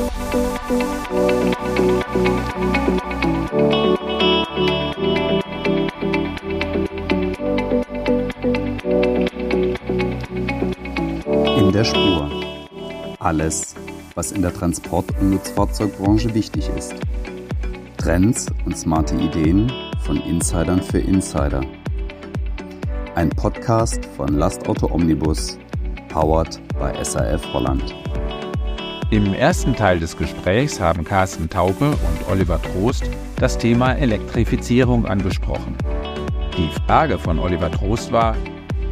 In der Spur. Alles, was in der Transport- und Nutzfahrzeugbranche wichtig ist. Trends und smarte Ideen von Insidern für Insider. Ein Podcast von Lastauto Omnibus, powered by SAF Holland. Im ersten Teil des Gesprächs haben Carsten Taube und Oliver Trost das Thema Elektrifizierung angesprochen. Die Frage von Oliver Trost war,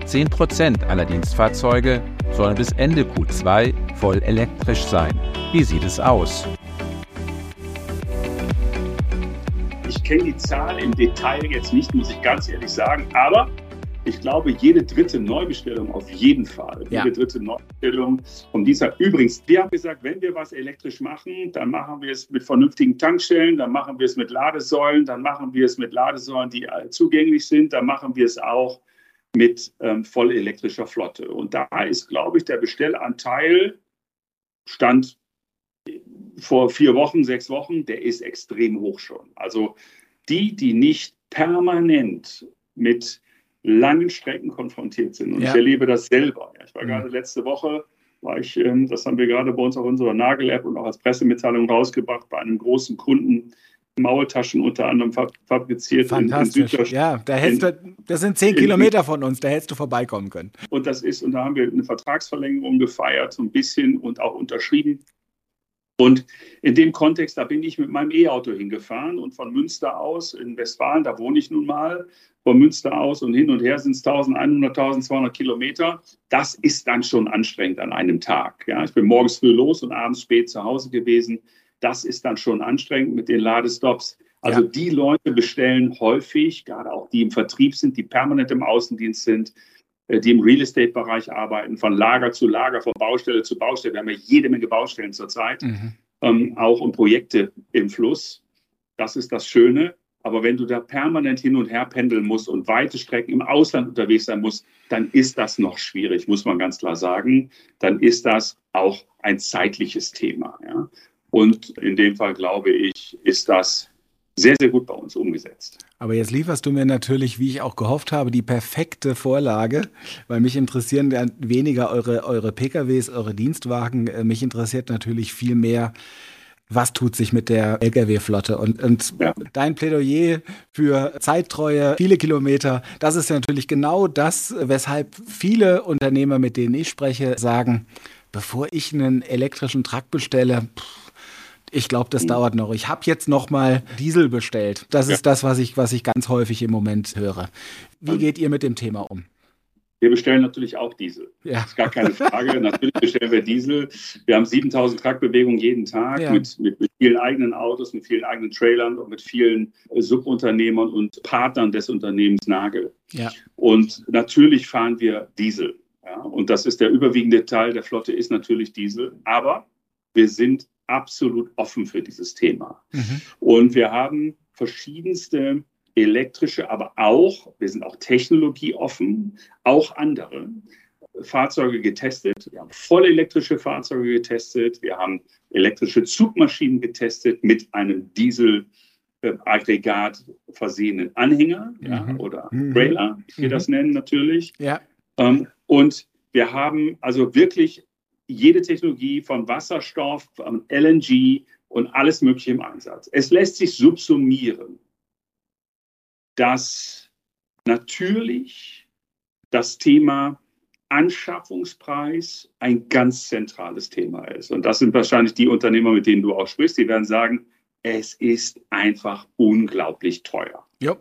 10% aller Dienstfahrzeuge sollen bis Ende Q2 voll elektrisch sein. Wie sieht es aus? Ich kenne die Zahl im Detail jetzt nicht, muss ich ganz ehrlich sagen, aber ich glaube, jede dritte Neubestellung auf jeden Fall. Ja. Jede dritte Neubestellung von dieser. Übrigens, wir haben gesagt, wenn wir was elektrisch machen, dann machen wir es mit vernünftigen Tankstellen, dann machen wir es mit Ladesäulen, dann machen wir es mit Ladesäulen, die zugänglich sind, dann machen wir es auch mit ähm, vollelektrischer Flotte. Und da ist, glaube ich, der Bestellanteil stand vor vier Wochen, sechs Wochen, der ist extrem hoch schon. Also die, die nicht permanent mit langen Strecken konfrontiert sind. Und ja. ich erlebe das selber. Ich war mhm. gerade letzte Woche, war ich, ähm, das haben wir gerade bei uns auf unserer Nagel-App und auch als Pressemitteilung rausgebracht, bei einem großen Kunden, Maultaschen unter anderem fabriziert. Fantastisch. In, in ja, da hättest du, das sind zehn Kilometer von uns, da hättest du vorbeikommen können. Und das ist, und da haben wir eine Vertragsverlängerung gefeiert, so ein bisschen und auch unterschrieben. Und in dem Kontext, da bin ich mit meinem E-Auto hingefahren und von Münster aus in Westfalen, da wohne ich nun mal, von Münster aus und hin und her sind es 1100, 1200 Kilometer. Das ist dann schon anstrengend an einem Tag. Ja, ich bin morgens früh los und abends spät zu Hause gewesen. Das ist dann schon anstrengend mit den Ladestops. Also ja. die Leute bestellen häufig, gerade auch die im Vertrieb sind, die permanent im Außendienst sind, die im Real Estate-Bereich arbeiten, von Lager zu Lager, von Baustelle zu Baustelle. Wir haben ja jede Menge Baustellen zurzeit, mhm. ähm, auch und Projekte im Fluss. Das ist das Schöne. Aber wenn du da permanent hin und her pendeln musst und weite Strecken im Ausland unterwegs sein musst, dann ist das noch schwierig, muss man ganz klar sagen. Dann ist das auch ein zeitliches Thema. Ja? Und in dem Fall, glaube ich, ist das sehr, sehr gut bei uns umgesetzt. Aber jetzt lieferst du mir natürlich, wie ich auch gehofft habe, die perfekte Vorlage, weil mich interessieren weniger eure, eure PKWs, eure Dienstwagen. Äh, mich interessiert natürlich viel mehr, was tut sich mit der Lkw-Flotte. Und, und ja. dein Plädoyer für Zeittreue, viele Kilometer, das ist ja natürlich genau das, weshalb viele Unternehmer, mit denen ich spreche, sagen, bevor ich einen elektrischen Truck bestelle, pff, ich glaube, das dauert noch. Ich habe jetzt noch mal Diesel bestellt. Das ja. ist das, was ich, was ich ganz häufig im Moment höre. Wie geht ihr mit dem Thema um? Wir bestellen natürlich auch Diesel. Ja. Das ist gar keine Frage. natürlich bestellen wir Diesel. Wir haben 7000 Truckbewegungen jeden Tag ja. mit, mit, mit, vielen eigenen Autos, mit vielen eigenen Trailern und mit vielen äh, Subunternehmern und Partnern des Unternehmens Nagel. Ja. Und natürlich fahren wir Diesel. Ja. Und das ist der überwiegende Teil der Flotte, ist natürlich Diesel. Aber wir sind absolut offen für dieses Thema. Mhm. Und wir haben verschiedenste elektrische, aber auch, wir sind auch technologieoffen, auch andere Fahrzeuge getestet. Wir haben vollelektrische Fahrzeuge getestet. Wir haben elektrische Zugmaschinen getestet mit einem Dieselaggregat versehenen Anhänger mhm. ja, oder mhm. Trailer, wie wir mhm. das nennen natürlich. Ja. Ähm, und wir haben also wirklich jede Technologie von Wasserstoff, LNG und alles Mögliche im Einsatz. Es lässt sich subsumieren, dass natürlich das Thema Anschaffungspreis ein ganz zentrales Thema ist. Und das sind wahrscheinlich die Unternehmer, mit denen du auch sprichst, die werden sagen, es ist einfach unglaublich teuer. Ja.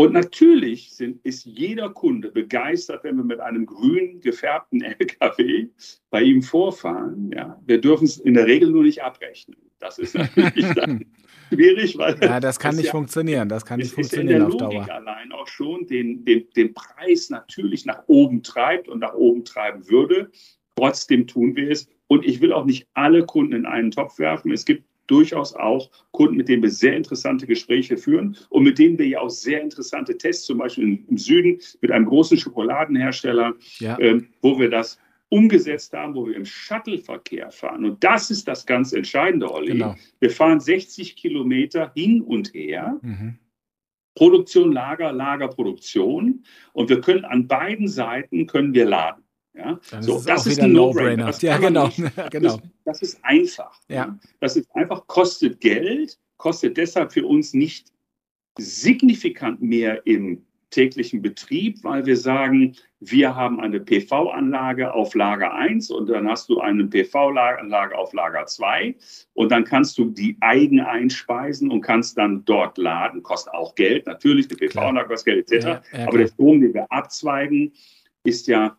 Und natürlich sind, ist jeder Kunde begeistert, wenn wir mit einem grün gefärbten LKW bei ihm vorfahren. Ja, wir dürfen es in der Regel nur nicht abrechnen. Das ist natürlich dann schwierig, weil. Ja, das kann nicht ja, funktionieren. Das kann nicht funktionieren auf Dauer. allein auch schon den, den, den Preis natürlich nach oben treibt und nach oben treiben würde. Trotzdem tun wir es. Und ich will auch nicht alle Kunden in einen Topf werfen. Es gibt durchaus auch Kunden, mit denen wir sehr interessante Gespräche führen und mit denen wir ja auch sehr interessante Tests, zum Beispiel im Süden mit einem großen Schokoladenhersteller, ja. ähm, wo wir das umgesetzt haben, wo wir im Shuttle-Verkehr fahren. Und das ist das ganz Entscheidende, Olli. Genau. Wir fahren 60 Kilometer hin und her. Mhm. Produktion, Lager, Lager, Produktion. Und wir können an beiden Seiten können wir laden. Ja? Dann So, ist das auch ist ein No-Brainer. Das Ja, genau. nicht. Das, genau. ist, das ist einfach. Ja. Das ist einfach, kostet Geld, kostet deshalb für uns nicht signifikant mehr im täglichen Betrieb, weil wir sagen, wir haben eine PV-Anlage auf Lager 1 und dann hast du eine PV-Anlage auf Lager 2 und dann kannst du die eigen einspeisen und kannst dann dort laden. Kostet auch Geld, natürlich, die PV-Anlage kostet Geld etc. Ja, ja, Aber der Strom, den wir abzweigen, ist ja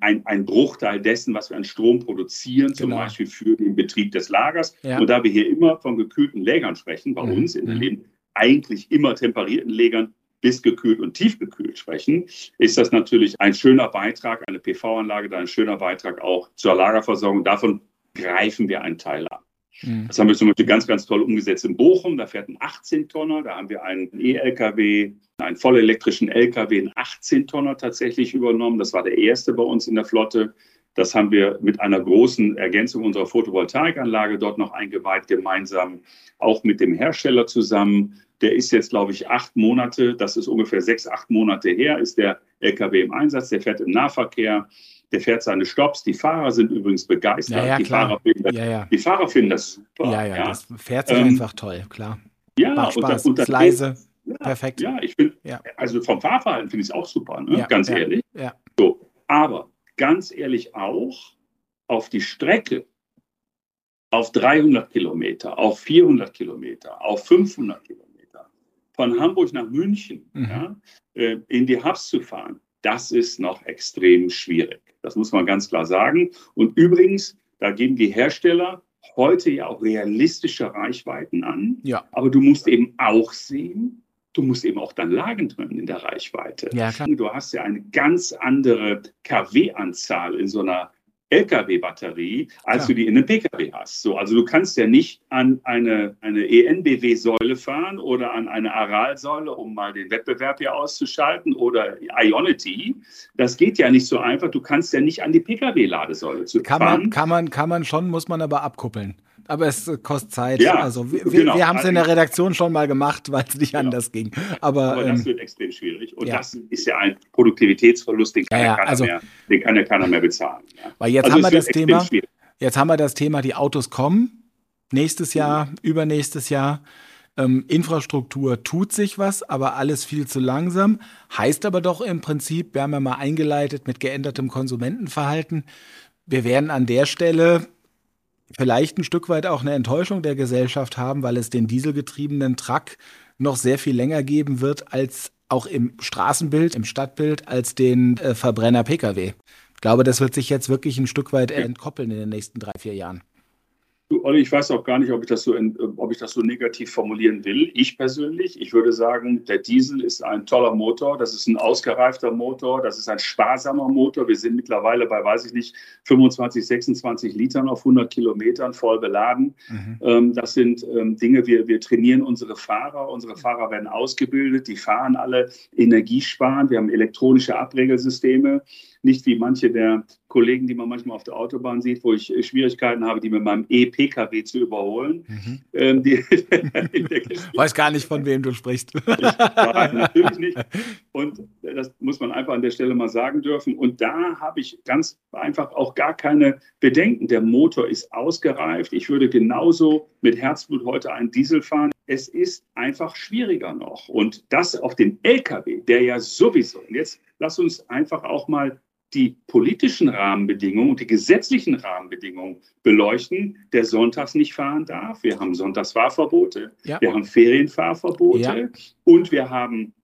ein, ein Bruchteil dessen, was wir an Strom produzieren, zum Genau. Beispiel für den Betrieb des Lagers. Ja. Und da wir hier immer von gekühlten Lägern sprechen, bei Mhm. uns in der Mhm. Leben eigentlich immer temperierten Lägern bis gekühlt und tiefgekühlt sprechen, ist das natürlich ein schöner Beitrag, eine PV-Anlage, da ein schöner Beitrag auch zur Lagerversorgung. Davon greifen wir einen Teil ab. Mhm. Das haben wir zum Beispiel ganz, ganz toll umgesetzt in Bochum. Da fährt ein 18-Tonner. Da haben wir einen E-LKW, einen vollelektrischen LKW, einen 18-Tonner tatsächlich übernommen. Das war der erste bei uns in der Flotte. Das haben wir mit einer großen Ergänzung unserer Photovoltaikanlage dort noch eingeweiht, gemeinsam auch mit dem Hersteller zusammen. Der ist jetzt, glaube ich, acht Monate, das ist ungefähr sechs, acht Monate her, ist der LKW im Einsatz. Der fährt im Nahverkehr, der fährt seine Stops. Die Fahrer sind übrigens begeistert. Ja, ja, die. Fahrer finden das, Ja, ja. die Fahrer finden das super. Ja, ja, das fährt sich Ähm, einfach toll, klar. ja, Macht und Spaß, und das ist leise, Ja, perfekt. Ja, ich Ja. also vom Fahrverhalten finde ich es auch super, ne? Ganz ehrlich. ja. So, aber ganz ehrlich auch auf die Strecke, auf 300 Kilometer, auf 400 Kilometer, auf 500 Kilometer, von Hamburg nach München Mhm. ja, äh, in die Hubs zu fahren, das ist noch extrem schwierig. Das muss man ganz klar sagen. Und übrigens, da geben die Hersteller heute ja auch realistische Reichweiten an. Ja, Aber du musst eben auch sehen, du musst eben auch dann Lagen drin in der Reichweite. ja, klar. Du hast ja eine ganz andere kW-Anzahl in so einer LKW-Batterie, als Klar. du die in einem PKW hast. So, also du kannst ja nicht an eine, eine ENBW-Säule fahren oder an eine Aral-Säule, um mal den Wettbewerb hier auszuschalten, oder Ionity. Das geht ja nicht so einfach. Du kannst ja nicht an die PKW-Ladesäule zu Kann fahren. man, kann, man, kann man schon, muss man aber abkuppeln. Aber es äh, kostet Zeit. Ja, also wir, genau. wir, haben es in der Redaktion schon mal gemacht, weil es nicht Genau. anders ging. Aber, Aber das ähm, wird extrem schwierig. Und ja. das ist ja ein Produktivitätsverlust, den kann Ja, ja, keiner, also- mehr, den kann ja keiner mehr bezahlen. Weil jetzt Also haben wir das Thema, schwierig. jetzt haben wir das Thema, die Autos kommen. Nächstes Jahr, übernächstes Jahr. Ähm, Infrastruktur tut sich was, aber alles viel zu langsam. Heißt aber doch im Prinzip, wir haben ja mal eingeleitet mit geändertem Konsumentenverhalten. Wir werden an der Stelle vielleicht ein Stück weit auch eine Enttäuschung der Gesellschaft haben, weil es den dieselgetriebenen Truck noch sehr viel länger geben wird als auch im Straßenbild, im Stadtbild, als den äh, Verbrenner Pkw. Ich glaube, das wird sich jetzt wirklich ein Stück weit entkoppeln in den nächsten drei, vier Jahren. Du, Olli, ich weiß auch gar nicht, ob ich, das so in, ob ich das so negativ formulieren will. Ich persönlich, ich würde sagen, der Diesel ist ein toller Motor. Das ist ein ausgereifter Motor. Das ist ein sparsamer Motor. Wir sind mittlerweile bei, weiß ich nicht, 25, 26 Litern auf 100 Kilometern voll beladen. Mhm. Ähm, das sind ähm, Dinge, wir, wir trainieren unsere Fahrer. Unsere Fahrer werden ausgebildet. Die fahren alle energiesparend. Wir haben elektronische Abregelsysteme. Nicht wie manche der Kollegen, die man manchmal auf der Autobahn sieht, wo ich äh, Schwierigkeiten habe, die mit meinem E-Pkw zu überholen. Mhm. Ähm, die, Weiß gar nicht, von wem du sprichst. Nein, natürlich nicht. Und das muss man einfach an der Stelle mal sagen dürfen. Und da habe ich ganz einfach auch gar keine Bedenken. Der Motor ist ausgereift. Ich würde genauso mit Herzblut heute einen Diesel fahren. Es ist einfach schwieriger noch. Und das auf dem LKW, der ja sowieso, und jetzt lass uns einfach auch mal die politischen Rahmenbedingungen und die gesetzlichen Rahmenbedingungen beleuchten, der sonntags nicht fahren darf. Wir haben Sonntagsfahrverbote, Ja. wir haben Ferienfahrverbote Ja. und wir haben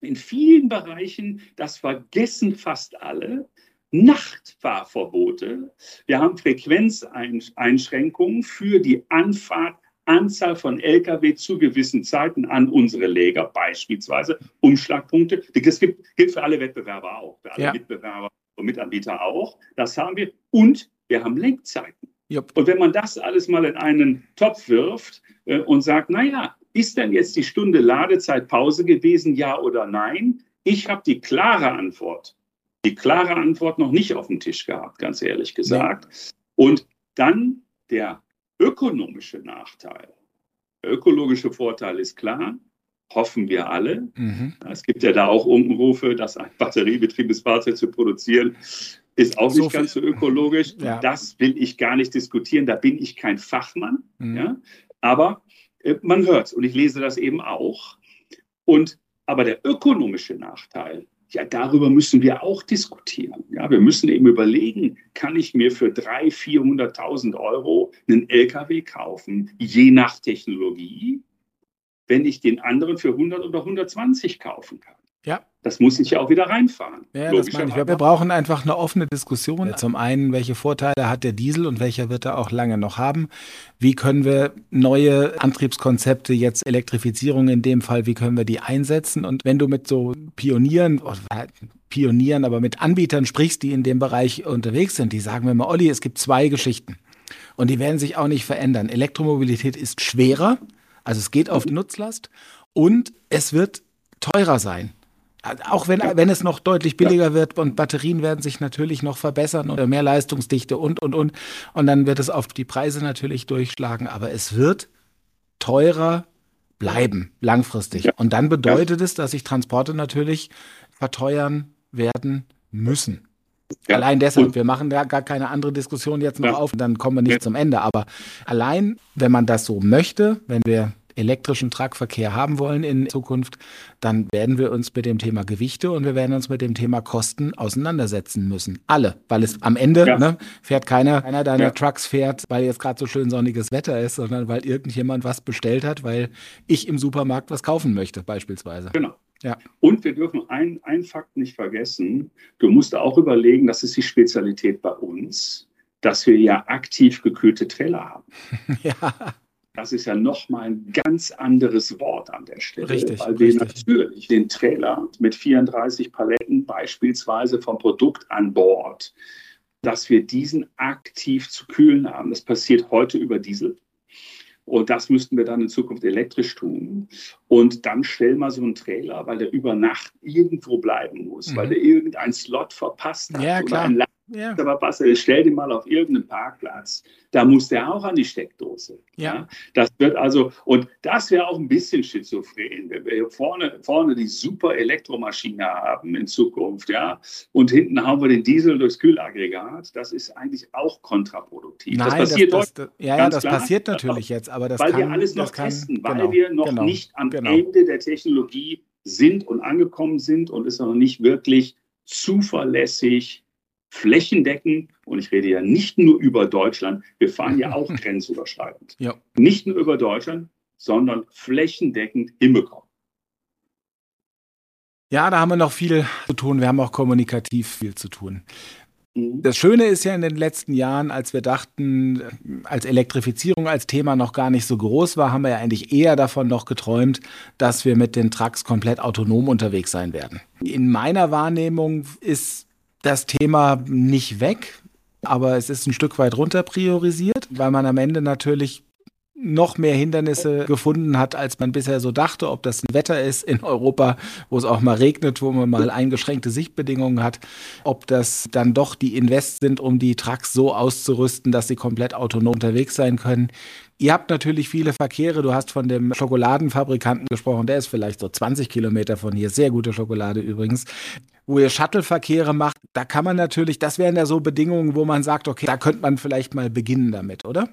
in vielen Bereichen, das vergessen fast alle, Nachtfahrverbote. Wir haben Frequenzeinschränkungen für die Anfahrt. Anzahl von Lkw zu gewissen Zeiten an unsere Läger, beispielsweise Umschlagpunkte. Das gilt für alle Wettbewerber auch, für alle Ja. Mitbewerber und Mitanbieter auch. Das haben wir. Und wir haben Lenkzeiten. Jupp. Und wenn man das alles mal in einen Topf wirft äh, und sagt, naja, ist denn jetzt die Stunde Ladezeit Pause gewesen, ja oder nein? Ich habe die klare Antwort. die klare Antwort noch nicht auf dem Tisch gehabt, ganz ehrlich gesagt. Ja. Und dann der ökonomische Nachteil. Der ökologische Vorteil ist klar, hoffen wir alle. Mhm. Es gibt ja da auch Umrufe, dass ein batteriebetriebenes Fahrzeug zu produzieren, ist auch so nicht ganz so ökologisch. Ja. Das will ich gar nicht diskutieren, da bin ich kein Fachmann. Mhm. Ja? Aber äh, man hört es und ich lese das eben auch. Und aber der ökonomische Nachteil, ja, darüber müssen wir auch diskutieren. Ja, wir müssen eben überlegen, kann ich mir für 300.000, 400.000 Euro einen LKW kaufen, je nach Technologie, wenn ich den anderen für 100 oder 120 kaufen kann? Ja. Das muss ich ja auch wieder reinfahren. Ja, das meine ich. Wir brauchen einfach eine offene Diskussion. Ja. Zum einen, welche Vorteile hat der Diesel und welcher wird er auch lange noch haben? Wie können wir neue Antriebskonzepte, jetzt Elektrifizierung in dem Fall, wie können wir die einsetzen? Und wenn du mit so Pionieren, oh, Pionieren, aber mit Anbietern sprichst, die in dem Bereich unterwegs sind, die sagen mir mal, Olli, es gibt zwei Geschichten. Und die werden sich auch nicht verändern. Elektromobilität ist schwerer, also es geht auf die Nutzlast und es wird teurer sein. Auch wenn, wenn es noch deutlich billiger wird und Batterien werden sich natürlich noch verbessern oder mehr Leistungsdichte und, und, und. Und dann wird es auf die Preise natürlich durchschlagen. Aber es wird teurer bleiben, langfristig. Und dann bedeutet es, dass sich Transporte natürlich verteuern werden müssen. Ja. Allein deshalb, und, wir machen da gar keine andere Diskussion jetzt noch ja. auf, dann kommen wir nicht ja. zum Ende. Aber allein, wenn man das so möchte, wenn wir elektrischen Tragverkehr haben wollen in Zukunft, dann werden wir uns mit dem Thema Gewichte und wir werden uns mit dem Thema Kosten auseinandersetzen müssen. Alle, weil es am Ende ja. ne, fährt keiner, keiner deiner ja. Trucks fährt, weil jetzt gerade so schön sonniges Wetter ist, sondern weil irgendjemand was bestellt hat, weil ich im Supermarkt was kaufen möchte, beispielsweise. Genau. Ja. Und wir dürfen einen Fakt nicht vergessen. Du musst auch überlegen, das ist die Spezialität bei uns, dass wir ja aktiv gekühlte Trailer haben. ja. Das ist ja nochmal ein ganz anderes Wort an der Stelle, richtig, weil wir richtig. natürlich den Trailer mit 34 Paletten beispielsweise vom Produkt an Bord, dass wir diesen aktiv zu kühlen haben. Das passiert heute über Diesel. Und das müssten wir dann in Zukunft elektrisch tun. Und dann stell mal so einen Trailer, weil der über Nacht irgendwo bleiben muss, mhm. weil der irgendein Slot verpasst hat ja, klar. oder ein ja. Aber pass, stell den mal auf irgendeinen Parkplatz. Da muss der auch an die Steckdose. Ja. ja. Das wird also, und das wäre auch ein bisschen schizophren, wenn wir hier vorne, vorne die super Elektromaschine haben in Zukunft, ja. Und hinten haben wir den Diesel durchs Kühlaggregat. Das ist eigentlich auch kontraproduktiv. Nein, das passiert das, das, ja, ja, das klar, passiert natürlich jetzt, aber das Weil kann, wir alles noch testen, kann, weil genau, wir noch genau, nicht am genau. Ende der Technologie sind und angekommen sind und es noch nicht wirklich zuverlässig flächendeckend, und ich rede ja nicht nur über Deutschland, wir fahren ja auch grenzüberschreitend. Ja. Nicht nur über Deutschland, sondern flächendeckend hinbekommen. Ja, da haben wir noch viel zu tun. Wir haben auch kommunikativ viel zu tun. Mhm. Das Schöne ist ja in den letzten Jahren, als wir dachten, als Elektrifizierung als Thema noch gar nicht so groß war, haben wir ja eigentlich eher davon noch geträumt, dass wir mit den Trucks komplett autonom unterwegs sein werden. In meiner Wahrnehmung ist das Thema nicht weg, aber es ist ein Stück weit runter priorisiert, weil man am Ende natürlich noch mehr Hindernisse gefunden hat, als man bisher so dachte, ob das ein Wetter ist in Europa, wo es auch mal regnet, wo man mal eingeschränkte Sichtbedingungen hat, ob das dann doch die Invest sind, um die Trucks so auszurüsten, dass sie komplett autonom unterwegs sein können. Ihr habt natürlich viele Verkehre. Du hast von dem Schokoladenfabrikanten gesprochen. Der ist vielleicht so 20 Kilometer von hier. Sehr gute Schokolade übrigens. Wo ihr Shuttle-Verkehre macht, da kann man natürlich, das wären ja so Bedingungen, wo man sagt, okay, da könnte man vielleicht mal beginnen damit, oder?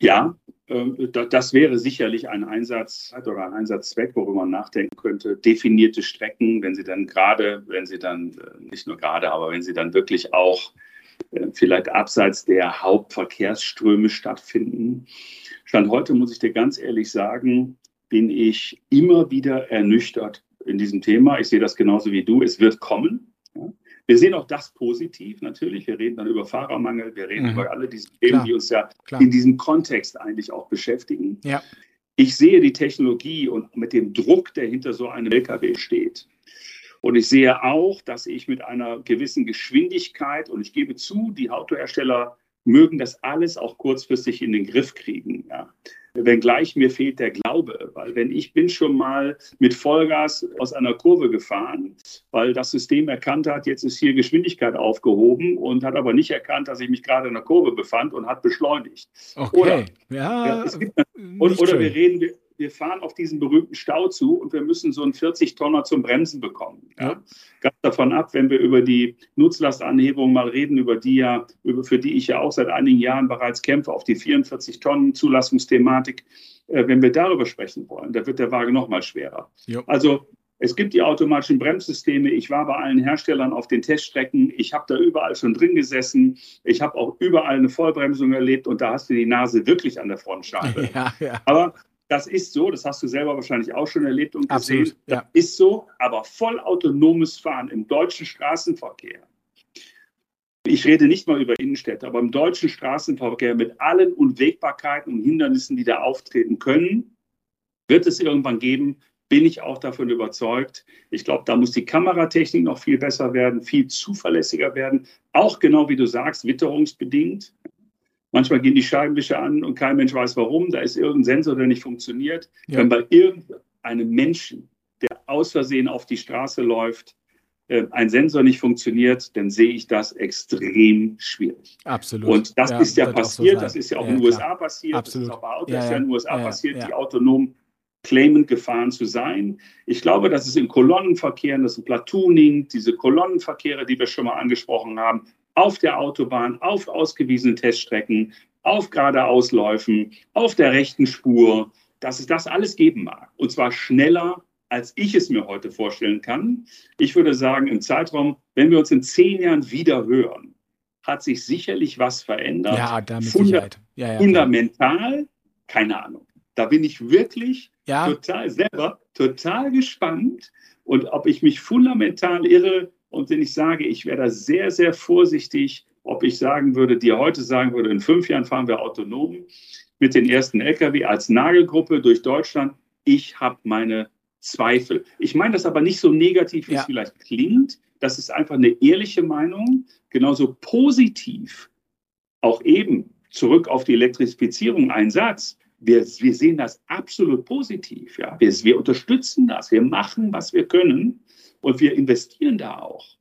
Ja, ähm, das wäre sicherlich ein Einsatz oder ein Einsatzzweck, worüber man nachdenken könnte. Definierte Strecken, wenn sie dann gerade, wenn sie dann äh, nicht nur gerade, aber wenn sie dann wirklich auch äh, vielleicht abseits der Hauptverkehrsströme stattfinden. Stand heute, muss ich dir ganz ehrlich sagen, bin ich immer wieder ernüchtert in diesem Thema. Ich sehe das genauso wie du. Es wird kommen. Wir sehen auch das positiv natürlich. Wir reden dann über Fahrermangel, wir reden mhm. über alle diese Themen, die uns ja Klar. in diesem Kontext eigentlich auch beschäftigen. Ja. Ich sehe die Technologie und mit dem Druck, der hinter so einem LKW steht, und ich sehe auch, dass ich mit einer gewissen Geschwindigkeit, und ich gebe zu, die Autohersteller mögen das alles auch kurzfristig in den Griff kriegen. Ja. Wenngleich mir fehlt der Glaube, weil wenn ich bin schon mal mit Vollgas aus einer Kurve gefahren, weil das System erkannt hat, jetzt ist hier Geschwindigkeit aufgehoben und hat aber nicht erkannt, dass ich mich gerade in der Kurve befand und hat beschleunigt. Okay, oder, ja, ja gibt, und, oder wir reden, wir fahren auf diesen berühmten Stau zu und wir müssen so einen 40-Tonner zum Bremsen bekommen. Ja? Ganz davon ab, wenn wir über die Nutzlastanhebung mal reden, über die ja, über, für die ich ja auch seit einigen Jahren bereits kämpfe, auf die 44 Tonnen Zulassungsthematik. Äh, wenn wir darüber sprechen wollen, da wird der Wagen noch mal schwerer. Jo. Also es gibt die automatischen Bremssysteme. Ich war bei allen Herstellern auf den Teststrecken. Ich habe da überall schon drin gesessen. Ich habe auch überall eine Vollbremsung erlebt und da hast du die Nase wirklich an der Frontscheibe. Ja, ja. Aber das ist so, das hast du selber wahrscheinlich auch schon erlebt und gesehen. Absolut, ja. Das ist so, aber vollautonomes Fahren im deutschen Straßenverkehr. Ich rede nicht mal über Innenstädte, aber im deutschen Straßenverkehr mit allen Unwägbarkeiten und Hindernissen, die da auftreten können, wird es irgendwann geben, bin ich auch davon überzeugt. Ich glaube, da muss die Kameratechnik noch viel besser werden, viel zuverlässiger werden. Auch genau wie du sagst, witterungsbedingt. Manchmal gehen die Scheibenwischer an und kein Mensch weiß warum. Da ist irgendein Sensor, der nicht funktioniert. Ja. Wenn bei irgendeinem Menschen, der aus Versehen auf die Straße läuft, äh, ein Sensor nicht funktioniert, dann sehe ich das extrem schwierig. Absolut. Und das ja, ist ja passiert, so das ist ja auch ja, in den USA passiert, Absolut. das ist auch bei Autos ja, in den USA passiert, die autonom claimend gefahren zu sein. Ich glaube, dass es in Kolonnenverkehren, das ist Platooning, diese Kolonnenverkehre, die wir schon mal angesprochen haben, auf der Autobahn, auf ausgewiesenen Teststrecken, auf geradeausläufen, auf der rechten Spur, dass es das alles geben mag. Und zwar schneller, als ich es mir heute vorstellen kann. Ich würde sagen, im Zeitraum, wenn wir uns in zehn Jahren wieder hören, hat sich sicherlich was verändert. Ja, damit Funda ja, ja, fundamental, keine Ahnung. Da bin ich wirklich ja. total selber total gespannt und ob ich mich fundamental irre, und wenn ich sage, ich wäre da sehr, sehr vorsichtig, ob ich sagen würde, dir heute sagen würde, in fünf Jahren fahren wir autonom mit den ersten Lkw als Nagelgruppe durch Deutschland. Ich habe meine Zweifel. Ich meine das aber nicht so negativ, wie ja. es vielleicht klingt. Das ist einfach eine ehrliche Meinung. Genauso positiv, auch eben zurück auf die Elektrifizierung, ein Satz. Wir, wir sehen das absolut positiv. Ja. Wir, wir unterstützen das. Wir machen, was wir können. Und wir investieren da auch.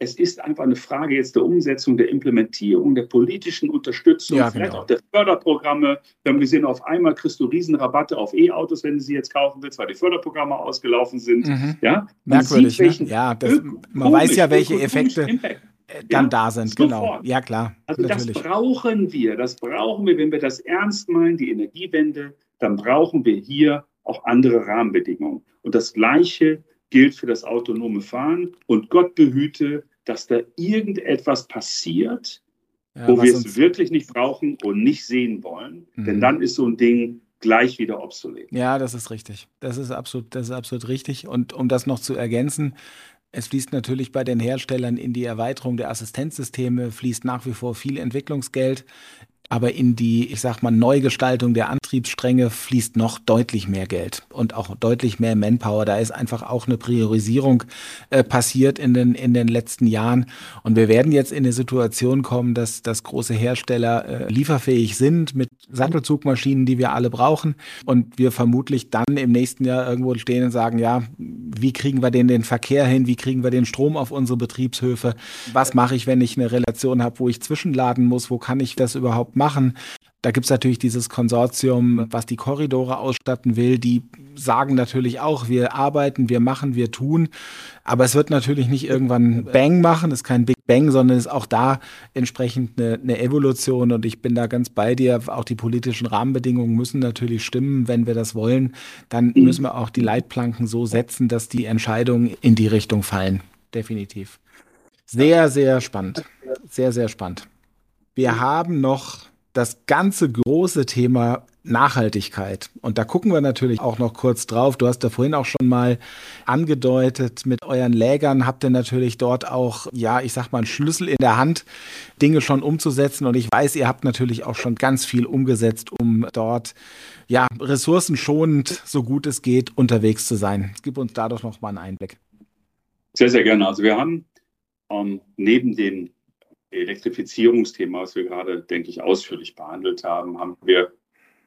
Es ist einfach eine Frage jetzt der Umsetzung, der Implementierung, der politischen Unterstützung, ja, vielleicht genau. auch der Förderprogramme. Wir haben gesehen, auf einmal kriegst du Riesenrabatte auf E-Autos, wenn du sie jetzt kaufen willst, weil die Förderprogramme ausgelaufen sind. Mhm. Ja? Merkwürdig. Sieht, ne? Ja, das, man weiß ja, welche Effekte Impact. dann ja, da sind. Genau. Sofort. Genau. Ja, klar. Also natürlich. das brauchen wir. Das brauchen wir, wenn wir das ernst meinen, die Energiewende, dann brauchen wir hier auch andere Rahmenbedingungen. Und das Gleiche gilt für das autonome Fahren. Und Gott behüte, dass da irgendetwas passiert, ja, wo wir es wirklich nicht brauchen und nicht sehen wollen. Mhm. Denn dann ist so ein Ding gleich wieder obsolet. Ja, das ist richtig. Das ist absolut, das ist absolut richtig. Und um das noch zu ergänzen, es fließt natürlich bei den Herstellern in die Erweiterung der Assistenzsysteme, fließt nach wie vor viel Entwicklungsgeld aber in die, ich sag mal, Neugestaltung der Antriebsstränge fließt noch deutlich mehr Geld und auch deutlich mehr Manpower. Da ist einfach auch eine Priorisierung äh, passiert in den, in den letzten Jahren. Und wir werden jetzt in eine Situation kommen, dass, dass große Hersteller äh, lieferfähig sind mit Sattelzugmaschinen, die wir alle brauchen. Und wir vermutlich dann im nächsten Jahr irgendwo stehen und sagen, ja, wie kriegen wir denn den Verkehr hin? Wie kriegen wir den Strom auf unsere Betriebshöfe? Was mache ich, wenn ich eine Relation habe, wo ich zwischenladen muss? Wo kann ich das überhaupt machen. Da gibt es natürlich dieses Konsortium, was die Korridore ausstatten will. Die sagen natürlich auch, wir arbeiten, wir machen, wir tun. Aber es wird natürlich nicht irgendwann Bang machen, es ist kein Big Bang, sondern es ist auch da entsprechend eine, eine Evolution. Und ich bin da ganz bei dir. Auch die politischen Rahmenbedingungen müssen natürlich stimmen. Wenn wir das wollen, dann müssen wir auch die Leitplanken so setzen, dass die Entscheidungen in die Richtung fallen. Definitiv. Sehr, sehr spannend. Sehr, sehr spannend. Wir haben noch das ganze große Thema Nachhaltigkeit. Und da gucken wir natürlich auch noch kurz drauf. Du hast da vorhin auch schon mal angedeutet, mit euren Lägern habt ihr natürlich dort auch, ja, ich sag mal, einen Schlüssel in der Hand, Dinge schon umzusetzen. Und ich weiß, ihr habt natürlich auch schon ganz viel umgesetzt, um dort, ja, ressourcenschonend, so gut es geht, unterwegs zu sein. Gib uns da doch noch mal einen Einblick. Sehr, sehr gerne. Also wir haben ähm, neben den Elektrifizierungsthema, was wir gerade, denke ich, ausführlich behandelt haben, haben wir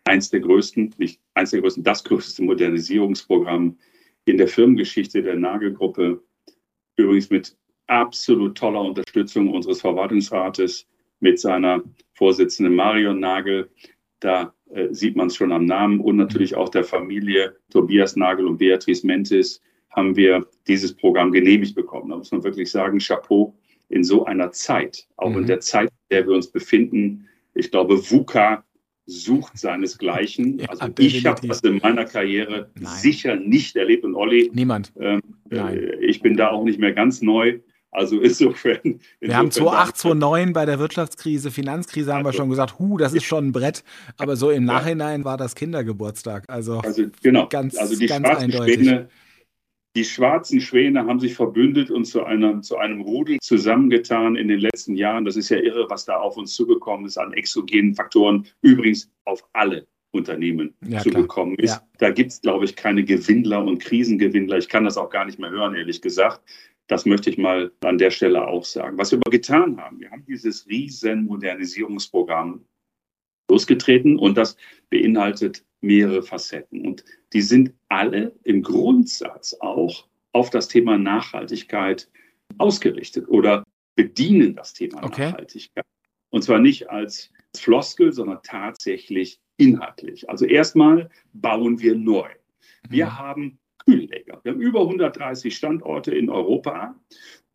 eins der größten, nicht eins der größten, das größte Modernisierungsprogramm in der Firmengeschichte der Nagelgruppe. Übrigens mit absolut toller Unterstützung unseres Verwaltungsrates mit seiner Vorsitzenden Marion Nagel. Da äh, sieht man es schon am Namen und natürlich auch der Familie Tobias Nagel und Beatrice Mentis haben wir dieses Programm genehmigt bekommen. Da muss man wirklich sagen, Chapeau in so einer Zeit, auch mhm. in der Zeit, in der wir uns befinden. Ich glaube, VUCA sucht seinesgleichen. Ja, also ich habe das in meiner Karriere Nein. sicher nicht erlebt und Olli. Niemand. Ähm, äh, ich bin da auch nicht mehr ganz neu. Also insofern. insofern wir haben 2008, 2009 bei der Wirtschaftskrise, Finanzkrise haben also, wir schon gesagt, hu, das ist schon ein Brett. Aber so im Nachhinein war das Kindergeburtstag. Also, also genau. Ganz, also die ganz eindeutig. Schwäne, die schwarzen Schwäne haben sich verbündet und zu, einer, zu einem Rudel zusammengetan in den letzten Jahren. Das ist ja irre, was da auf uns zugekommen ist an exogenen Faktoren. Übrigens auf alle Unternehmen ja, zugekommen ist. Ja. Da gibt es, glaube ich, keine Gewinnler und Krisengewinnler. Ich kann das auch gar nicht mehr hören, ehrlich gesagt. Das möchte ich mal an der Stelle auch sagen. Was wir aber getan haben, wir haben dieses riesen Modernisierungsprogramm losgetreten und das beinhaltet mehrere Facetten. Und die sind alle im Grundsatz auch auf das Thema Nachhaltigkeit ausgerichtet oder bedienen das Thema okay. Nachhaltigkeit. Und zwar nicht als Floskel, sondern tatsächlich inhaltlich. Also erstmal bauen wir neu. Wir mhm. haben Kühlleger. Wir haben über 130 Standorte in Europa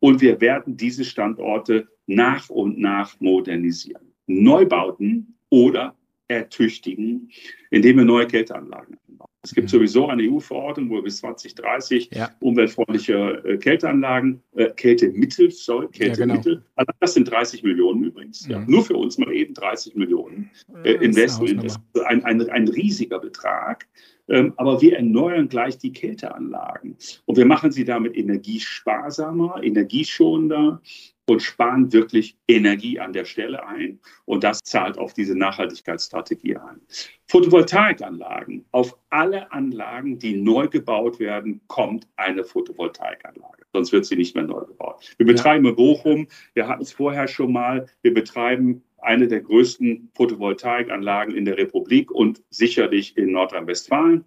und wir werden diese Standorte nach und nach modernisieren. Neubauten oder ertüchtigen, indem wir neue Kälteanlagen einbauen. Es gibt mhm. sowieso eine EU-Verordnung, wo wir bis 2030 ja. umweltfreundliche äh, Kälteanlagen, äh, Kältemittel, sorry, Kältemittel, ja, genau. also das sind 30 Millionen übrigens. Mhm. Ja, nur für uns mal eben 30 Millionen äh, Investment. Das ist ein, ein, ein riesiger Betrag. Ähm, aber wir erneuern gleich die Kälteanlagen. Und wir machen sie damit energiesparsamer, energieschonender und sparen wirklich Energie an der Stelle ein. Und das zahlt auf diese Nachhaltigkeitsstrategie ein. Photovoltaikanlagen. Auf alle Anlagen, die neu gebaut werden, kommt eine Photovoltaikanlage. Sonst wird sie nicht mehr neu gebaut. Wir betreiben ja. in Bochum, wir hatten es vorher schon mal, wir betreiben eine der größten Photovoltaikanlagen in der Republik und sicherlich in Nordrhein-Westfalen.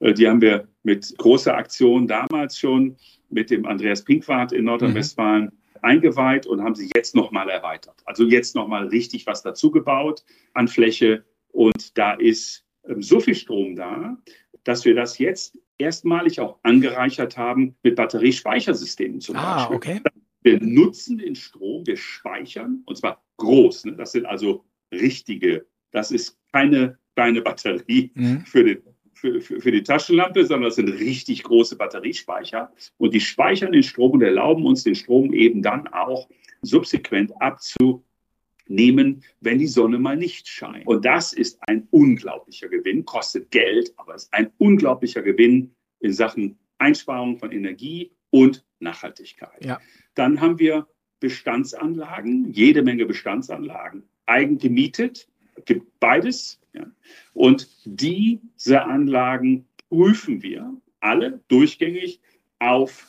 Äh, die haben wir mit großer Aktion damals schon mit dem Andreas Pinkwart in Nordrhein-Westfalen mhm. Eingeweiht und haben sie jetzt nochmal erweitert. Also jetzt nochmal richtig was dazu gebaut an Fläche. Und da ist ähm, so viel Strom da, dass wir das jetzt erstmalig auch angereichert haben mit Batteriespeichersystemen zum ah, Beispiel. Okay. Wir nutzen den Strom, wir speichern, und zwar groß. Ne? Das sind also richtige, das ist keine kleine Batterie mhm. für, den, für, für, für, die Taschenlampe, sondern das sind richtig große Batteriespeicher. Und die speichern den Strom und erlauben uns, den Strom eben dann auch subsequent abzunehmen, wenn die Sonne mal nicht scheint. Und das ist ein unglaublicher Gewinn, kostet Geld, aber ist ein unglaublicher Gewinn in Sachen Einsparung von Energie und Nachhaltigkeit. Ja. Dann haben wir Bestandsanlagen, jede Menge Bestandsanlagen, eigengemietet, gibt beides. Ja. Und diese Anlagen prüfen wir alle durchgängig auf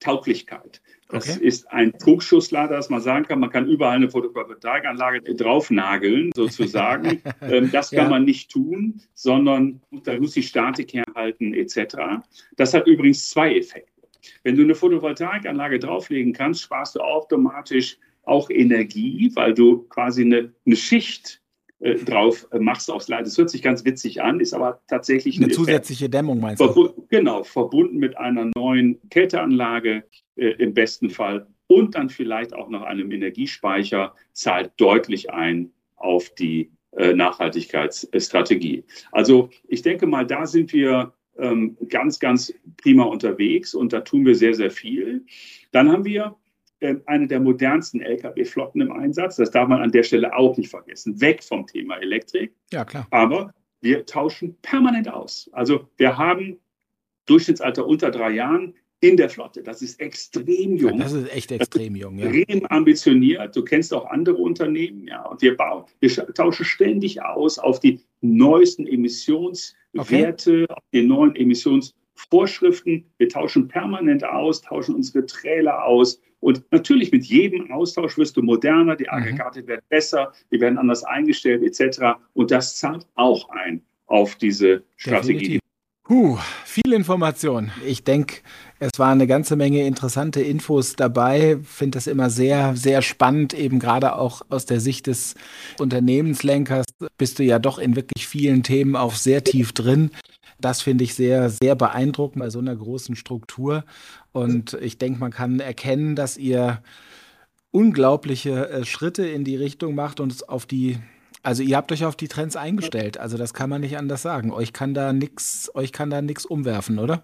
Tauglichkeit. Das okay. ist ein Trugschusslader, dass man sagen kann, man kann überall eine Photovoltaikanlage draufnageln, sozusagen. Ähm, das kann ja. man nicht tun, sondern da muss die Statik herhalten, etc. Das hat übrigens zwei Effekte. Wenn du eine Photovoltaikanlage drauflegen kannst, sparst du automatisch auch Energie, weil du quasi eine, eine Schicht äh, drauf äh, machst aufs Leid. Das hört sich ganz witzig an, ist aber tatsächlich eine zusätzliche Dämmung, meinst du? Genau, verbunden mit einer neuen Kälteanlage äh, im besten Fall und dann vielleicht auch noch einem Energiespeicher zahlt deutlich ein auf die äh, Nachhaltigkeitsstrategie. Also ich denke mal, da sind wir ähm, ganz, ganz prima unterwegs und da tun wir sehr, sehr viel. Dann haben wir eine der modernsten Lkw-Flotten im Einsatz. Das darf man an der Stelle auch nicht vergessen. Weg vom Thema Elektrik. Ja, klar. Aber wir tauschen permanent aus. Also wir haben Durchschnittsalter unter drei Jahren in der Flotte. Das ist extrem jung. Ja, das ist echt extrem jung. Ja. Extrem ambitioniert. Du kennst auch andere Unternehmen, ja. Und wir bauen, wir tauschen ständig aus auf die neuesten Emissionswerte, okay. auf die neuen Emissionsnormen Vorschriften, wir tauschen permanent aus, tauschen unsere Trailer aus. Und natürlich mit jedem Austausch wirst du moderner, die mhm. Aggregate mhm. werden besser, die werden anders eingestellt etc. Und das zahlt auch ein auf diese Strategie. Definitiv. Puh, viel Information. Ich denke, es waren eine ganze Menge interessante Infos dabei. Finde das immer sehr, sehr spannend, eben gerade auch aus der Sicht des Unternehmenslenkers bist du ja doch in wirklich vielen Themen auch sehr tief drin. Das finde ich sehr, sehr beeindruckend bei so einer großen Struktur. Und ich denke, man kann erkennen, dass ihr unglaubliche äh, Schritte in die Richtung macht und auf die also ihr habt euch auf die Trends eingestellt. Also das kann man nicht anders sagen. Euch kann da nichts, euch kann da nichts umwerfen, oder?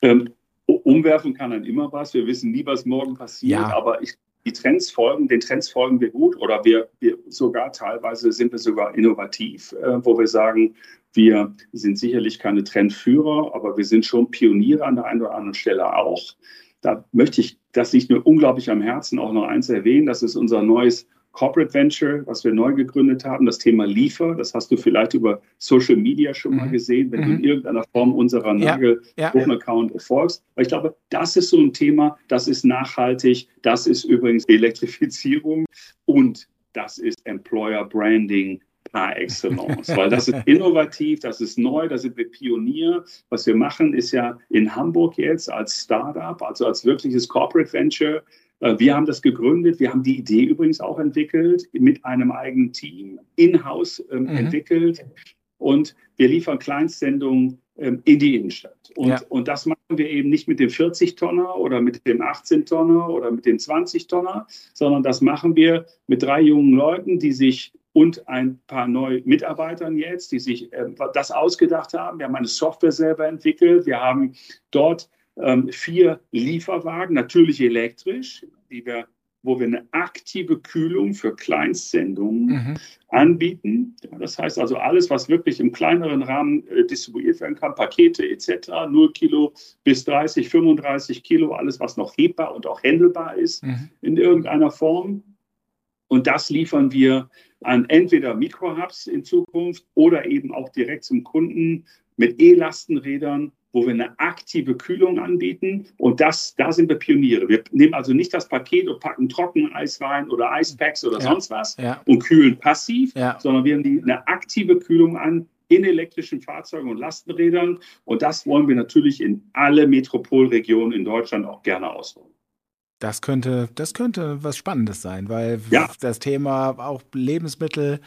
Ähm, umwerfen kann dann immer was. Wir wissen nie, was morgen passiert. Ja. Aber ich, die Trends folgen, den Trends folgen wir gut oder wir, wir sogar teilweise sind wir sogar innovativ, äh, wo wir sagen, wir sind sicherlich keine Trendführer, aber wir sind schon Pioniere an der einen oder anderen Stelle auch. Da möchte ich, das liegt mir unglaublich am Herzen, auch noch eins erwähnen. Das ist unser neues Corporate Venture, was wir neu gegründet haben, das Thema Liefer. Das hast du vielleicht über Social Media schon mal mhm. gesehen, wenn mhm. du in irgendeiner Form unserer Nagel-Account ja. folgst. Aber ich glaube, das ist so ein Thema, das ist nachhaltig, das ist übrigens Elektrifizierung und das ist Employer Branding par excellence, weil das ist innovativ, das ist neu, da sind wir Pionier. Was wir machen, ist ja in Hamburg jetzt als Startup, also als wirkliches Corporate Venture, äh, wir haben das gegründet. Wir haben die Idee übrigens auch entwickelt, mit einem eigenen Team, in-house ähm, mhm. entwickelt. Und wir liefern Kleinstsendungen ähm, in die Innenstadt. Und, ja. und das machen wir eben nicht mit dem 40-Tonner oder mit dem 18-Tonner oder mit dem 20-Tonner, sondern das machen wir mit drei jungen Leuten, die sich und ein paar neue Mitarbeitern jetzt, die sich äh, das ausgedacht haben. Wir haben eine Software selber entwickelt. Wir haben dort ähm, vier Lieferwagen, natürlich elektrisch, die wir, wo wir eine aktive Kühlung für Kleinstsendungen mhm. anbieten. Ja, das heißt also alles, was wirklich im kleineren Rahmen äh, distribuiert werden kann, Pakete etc., 0 Kilo bis 30, 35 Kilo, alles, was noch hebbar und auch händelbar ist mhm. in irgendeiner Form. Und das liefern wir an entweder Mikrohubs in Zukunft oder eben auch direkt zum Kunden mit E-Lastenrädern wo wir eine aktive Kühlung anbieten. Und das, da sind wir Pioniere. Wir nehmen also nicht das Paket und packen Trockeneis rein oder Eispacks oder ja. sonst was ja. und kühlen passiv, ja. sondern wir haben die, eine aktive Kühlung an in elektrischen Fahrzeugen und Lastenrädern. Und das wollen wir natürlich in alle Metropolregionen in Deutschland auch gerne ausrollen. Das könnte, das könnte was Spannendes sein, weil ja. das Thema auch Lebensmittel,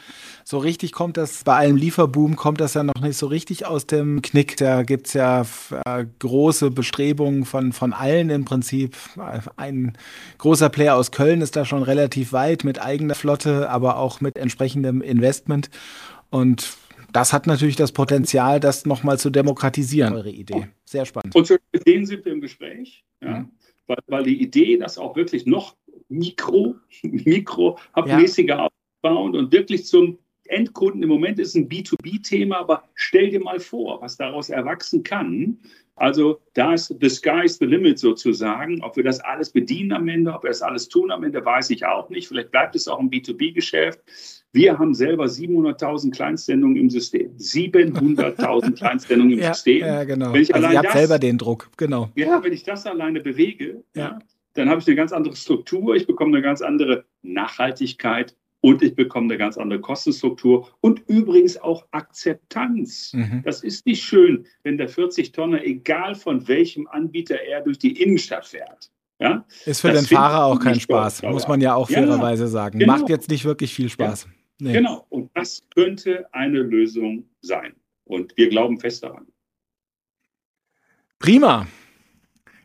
so richtig kommt das, bei allem Lieferboom kommt das ja noch nicht so richtig aus dem Knick. Da gibt es ja äh, große Bestrebungen von, von allen im Prinzip. Ein großer Player aus Köln ist da schon relativ weit mit eigener Flotte, aber auch mit entsprechendem Investment. Und das hat natürlich das Potenzial, das nochmal zu demokratisieren, eure Idee. Sehr spannend. Und mit denen sind wir im Gespräch. Ja. Mhm weil, weil die Idee, das auch wirklich noch mikro, mikromäßiger ja. aufbauen und wirklich zum Endkunden im Moment ist ein B2B-Thema, aber stell dir mal vor, was daraus erwachsen kann. Also da ist the sky is the limit sozusagen. Ob wir das alles bedienen am Ende, ob wir das alles tun am Ende, weiß ich auch nicht. Vielleicht bleibt es auch ein B2B-Geschäft. Wir haben selber 700.000 Kleinstsendungen im System. 700.000 Kleinstsendungen im ja, System. Ja, genau. Wenn ich also habt das, selber den Druck, genau. Ja, wenn ich das alleine bewege, ja. ja dann habe ich eine ganz andere Struktur, ich bekomme eine ganz andere Nachhaltigkeit und ich bekomme eine ganz andere Kostenstruktur und übrigens auch Akzeptanz. Mhm. Das ist nicht schön, wenn der 40-Tonner, egal von welchem Anbieter er durch die Innenstadt fährt, ja? Ist für das den Fahrer auch kein Spaß, Spaß, muss man ja auch fairerweise ja, sagen. Genau. Macht jetzt nicht wirklich viel Spaß. Ja. Nee. Genau, und das könnte eine Lösung sein. Und wir glauben fest daran. Prima.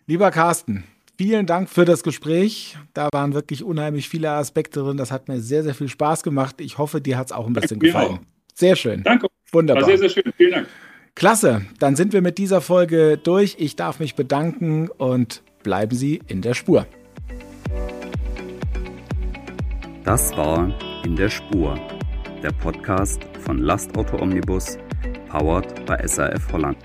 Lieber Carsten, vielen Dank für das Gespräch. Da waren wirklich unheimlich viele Aspekte drin. Das hat mir sehr, sehr viel Spaß gemacht. Ich hoffe, dir hat es auch ein bisschen Danke, gefallen. Sehr schön. Danke. Wunderbar. War sehr, sehr schön. Vielen Dank. Klasse. Dann sind wir mit dieser Folge durch. Ich darf mich bedanken und bleiben Sie in der Spur. Das war In der Spur, der Podcast von Lastauto Omnibus, powered bei SAF Holland.